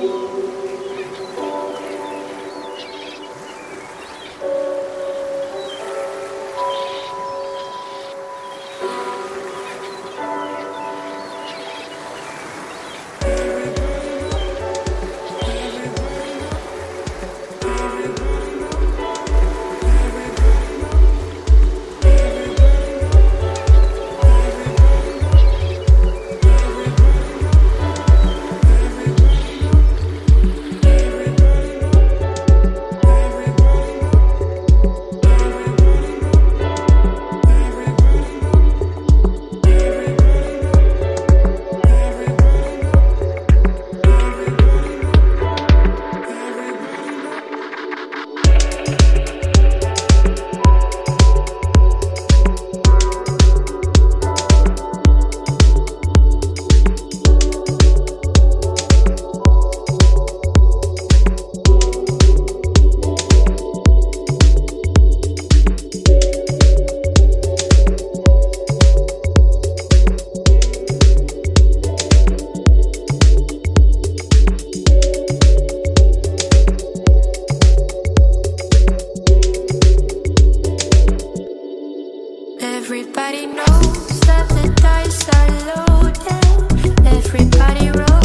Música Everybody knows that the dice are loaded. Everybody rolls.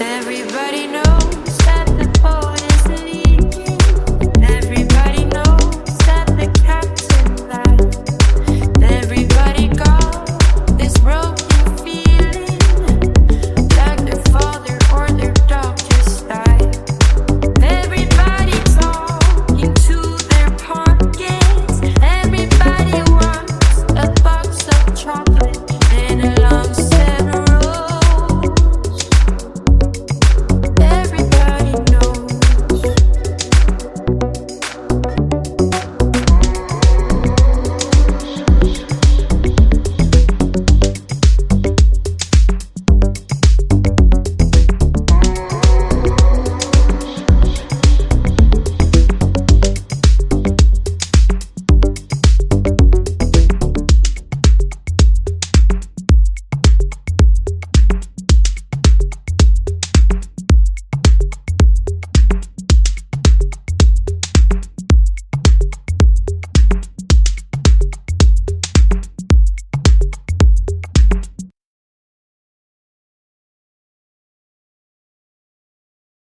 Everybody knows